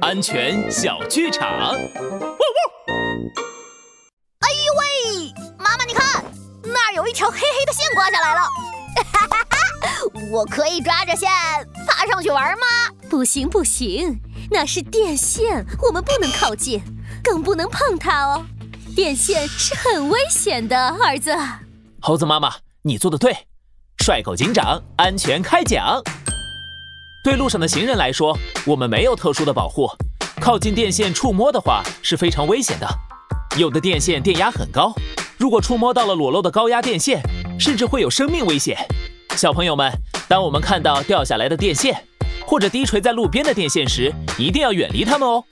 安全小剧场。哎呦喂，妈妈你看，那儿有一条黑黑的线挂下来了。哈哈哈，我可以抓着线爬上去玩吗？不行不行，那是电线，我们不能靠近，更不能碰它哦。电线是很危险的，儿子。猴子妈妈，你做的对。帅狗警长，安全开讲。对路上的行人来说，我们没有特殊的保护，靠近电线触摸的话是非常危险的。有的电线电压很高，如果触摸到了裸露的高压电线，甚至会有生命危险。小朋友们，当我们看到掉下来的电线，或者低垂在路边的电线时，一定要远离它们哦。